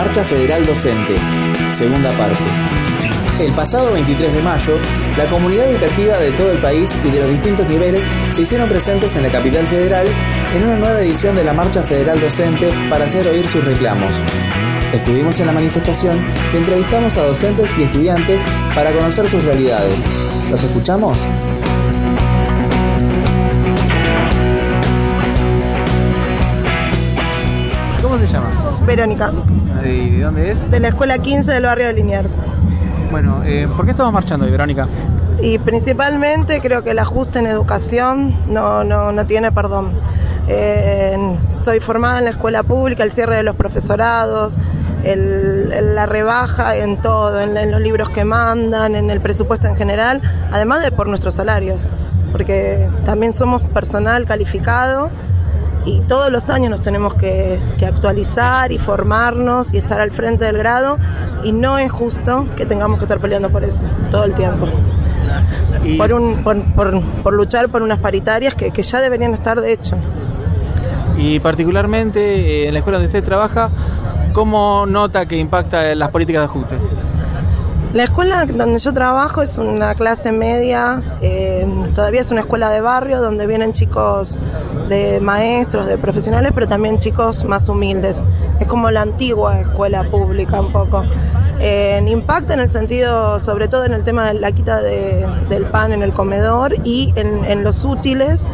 Marcha Federal Docente, segunda parte. El pasado 23 de mayo, la comunidad educativa de todo el país y de los distintos niveles se hicieron presentes en la capital federal en una nueva edición de la Marcha Federal Docente para hacer oír sus reclamos. Estuvimos en la manifestación y entrevistamos a docentes y estudiantes para conocer sus realidades. ¿Los escuchamos? ¿Cómo se llama? Verónica, ¿Y de dónde es? de la escuela 15 del barrio de Liniers. Bueno, eh, ¿por qué estamos marchando hoy, Verónica? Y principalmente creo que el ajuste en educación no, no, no tiene perdón. Eh, soy formada en la escuela pública, el cierre de los profesorados, el- la rebaja en todo, en, en los libros que mandan, en el presupuesto en general, además de por nuestros salarios, porque también somos personal calificado y todos los años nos tenemos que, que actualizar y formarnos y estar al frente del grado y no es justo que tengamos que estar peleando por eso todo el tiempo. Y- Por, un, por, por- por luchar por unas paritarias que, que ya deberían estar de hecho. Y particularmente eh, en la escuela donde usted trabaja, ¿cómo nota que impacta las políticas de ajuste? La escuela donde yo trabajo es una clase media, eh, todavía es una escuela de barrio donde vienen chicos de maestros, de profesionales, pero también chicos más humildes. Es como la antigua escuela pública un poco. Eh, impacta en el sentido, sobre todo en el tema de la quita de- del pan en el comedor y en, en los útiles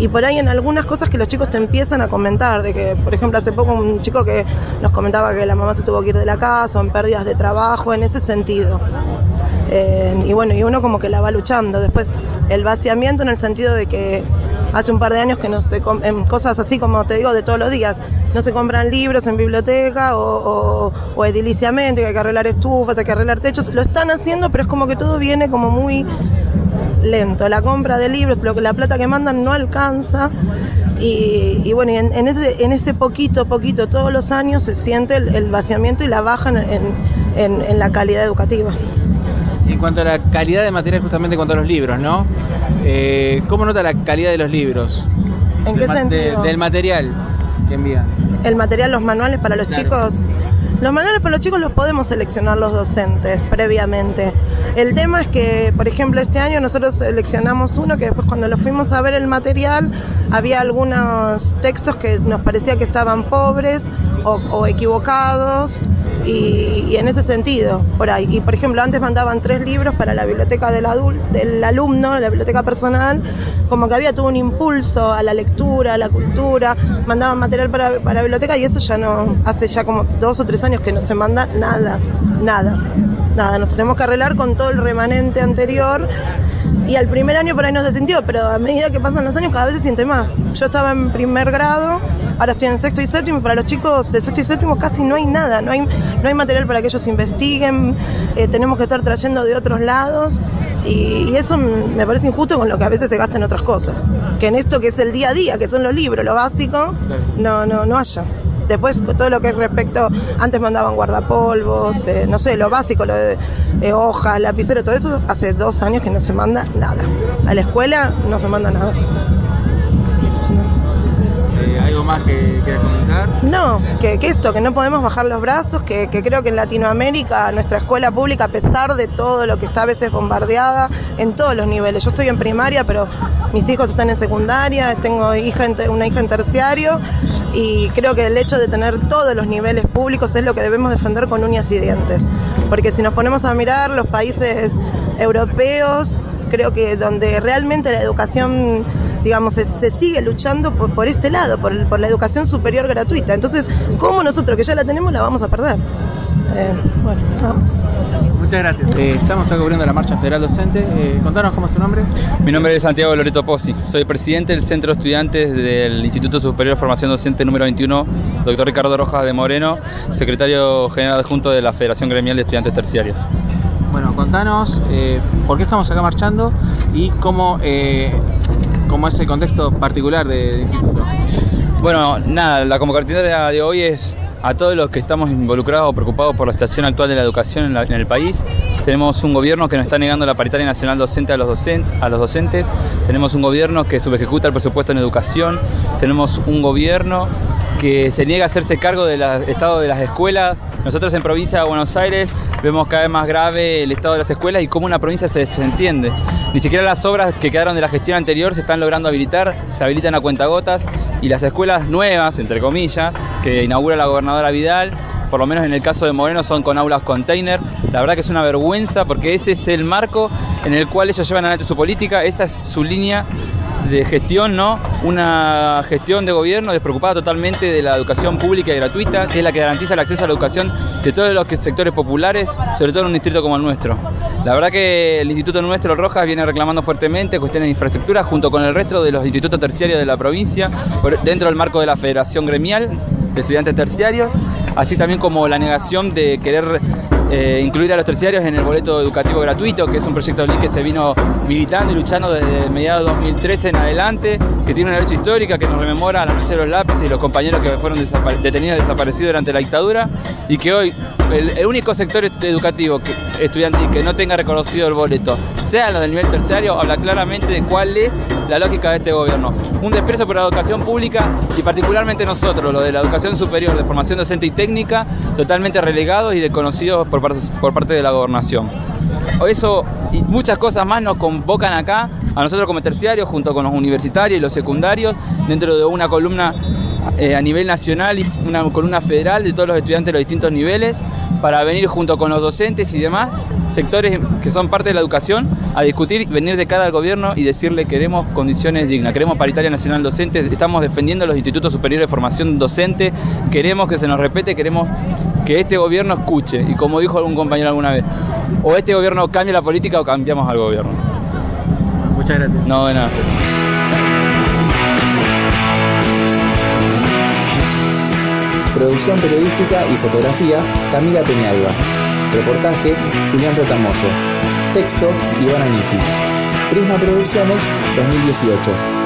y por ahí en algunas cosas que los chicos te empiezan a comentar, de que, por ejemplo, hace poco un chico que nos comentaba que la mamá se tuvo que ir de la casa o en pérdidas de trabajo, en ese sentido. Eh, y bueno, y uno como que la va luchando. Después el vaciamiento en el sentido de que hace un par de años que no com- en cosas así como te digo de todos los días, no se compran libros en biblioteca o, o, o ediliciamente, que hay que arreglar estufas, hay que arreglar techos, lo están haciendo, pero es como que todo viene como muy lento. La compra de libros, lo que la plata que mandan no alcanza. Y, y bueno, y en, en ese, en ese poquito, poquito, todos los años se siente el, el vaciamiento y la baja en, en- en- en la calidad educativa. En cuanto a la calidad de material, justamente en cuanto a los libros, ¿no? Eh, ¿Cómo nota la calidad de los libros? ¿En qué de- sentido? del material que envían. el material, los manuales para los Claro. chicos. Los manuales para los chicos los podemos seleccionar los docentes previamente. El tema es que, por ejemplo, este año nosotros seleccionamos uno que después cuando lo fuimos a ver el material había algunos textos que nos parecía que estaban pobres o, o equivocados y, y en ese sentido, por ahí. Y por ejemplo, antes mandaban tres libros para la biblioteca del, adul- del alumno, la biblioteca personal, como que había todo un impulso a la lectura, a la cultura, mandaban material para, para la biblioteca y eso ya no, hace ya como dos o tres años que no se manda nada, nada, nada. Nos tenemos que arreglar con todo el remanente anterior y al primer año por ahí no se sintió, pero a medida que pasan los años cada vez se siente más. Yo estaba en primer grado, ahora estoy en sexto y séptimo, y para los chicos de sexto y séptimo casi no hay nada, no hay, no hay material para que ellos investiguen, eh, tenemos que estar trayendo de otros lados y, y eso me parece injusto con lo que a veces se gasta en otras cosas. Que en esto que es el día a día, que son los libros, lo básico, no, no, no haya. Después, todo lo que es respecto, antes mandaban guardapolvos, eh, no sé, lo básico, lo de eh, hojas, lapicero, todo eso, hace dos años que no se manda nada. A la escuela no se manda nada. Eh, ¿Algo más que quieras comentar? No, que, que esto, que no podemos bajar los brazos, que, que creo que en Latinoamérica nuestra escuela pública, a pesar de todo lo que está a veces bombardeada en todos los niveles, yo estoy en primaria, pero mis hijos están en secundaria, tengo hija en te- una hija en terciario y creo que el hecho de tener todos los niveles públicos es lo que debemos defender con uñas y dientes, porque si nos ponemos a mirar los países europeos, creo que donde realmente la educación digamos, se, sigue luchando por, por este lado, por, por la educación superior gratuita. Entonces, ¿cómo nosotros que ya la tenemos la vamos a perder? Eh, bueno, vamos. Muchas gracias. Eh, estamos acá cubriendo la marcha federal docente. Eh, contanos cómo es tu nombre. Mi nombre es Santiago Loreto Pozzi, soy presidente del Centro de Estudiantes del Instituto Superior de Formación Docente número 21, doctor Ricardo Rojas de Moreno, secretario general adjunto de la Federación Gremial de Estudiantes Terciarios. Bueno, contanos eh, por qué estamos acá marchando y cómo, eh, cómo es el contexto particular del instituto. Bueno, nada, la convocatoria de hoy es a todos los que estamos involucrados o preocupados por la situación actual de la educación en, la- en el país. Tenemos un gobierno que nos está negando la paritaria nacional docente a los, a los docentes. Tenemos un gobierno que subejecuta el presupuesto en educación. Tenemos un gobierno que se niega a hacerse cargo del estado de las escuelas. Nosotros en provincia de Buenos Aires vemos cada vez más grave el estado de las escuelas y cómo una provincia se desentiende. Ni siquiera las obras que quedaron de la gestión anterior se están logrando habilitar, se habilitan a cuentagotas y las escuelas nuevas, entre comillas, que inaugura la gobernadora Vidal, por lo menos en el caso de Moreno son con aulas container. La verdad que es una vergüenza porque ese es el marco en el cual ellos llevan adelante su política, esa es su línea de gestión, ¿no? Una gestión de gobierno despreocupada totalmente de la educación pública y gratuita, que es la que garantiza el acceso a la educación de todos los sectores populares, sobre todo en un distrito como el nuestro. La verdad que el Instituto Nuestro Rojas viene reclamando fuertemente cuestiones de infraestructura junto con el resto de los institutos terciarios de la provincia, dentro del marco de la Federación Gremial de Estudiantes Terciarios, así también como la negación de querer eh, incluir a los terciarios en el boleto educativo gratuito, que es un proyecto que se vino militando y luchando desde mediados de 2013 en adelante, que tiene una lucha histórica que nos rememora a la noche de los lápices y los compañeros que fueron detenidos y desaparecidos durante la dictadura, y que hoy el, único sector educativo estudiantil que no tenga reconocido el boleto, sea lo del nivel terciario, habla claramente de cuál es la lógica de este gobierno. Un desprecio por la educación pública y particularmente nosotros, lo de la educación superior, de formación docente y técnica, totalmente relegados y desconocidos por parte, de la gobernación. Eso y muchas cosas más nos convocan acá, a nosotros como terciarios, junto con los universitarios y los secundarios, dentro de una columna eh, a nivel nacional y una columna federal de todos los estudiantes de los distintos niveles, para venir junto con los docentes y demás sectores que son parte de la educación a discutir, venir de cara al gobierno y decirle queremos condiciones dignas, queremos paritaria nacional docente, estamos defendiendo los institutos superiores de formación docente, queremos que se nos repete, queremos que este gobierno escuche. Y como dijo algún compañero alguna vez, o este gobierno cambia la política o cambiamos al gobierno. Muchas gracias. No, de nada. Producción periodística y fotografía, Camila Peñalba. Reportaje, Julián Retamoso. Texto, Ivana Niti. Prisma Producciones, 2018.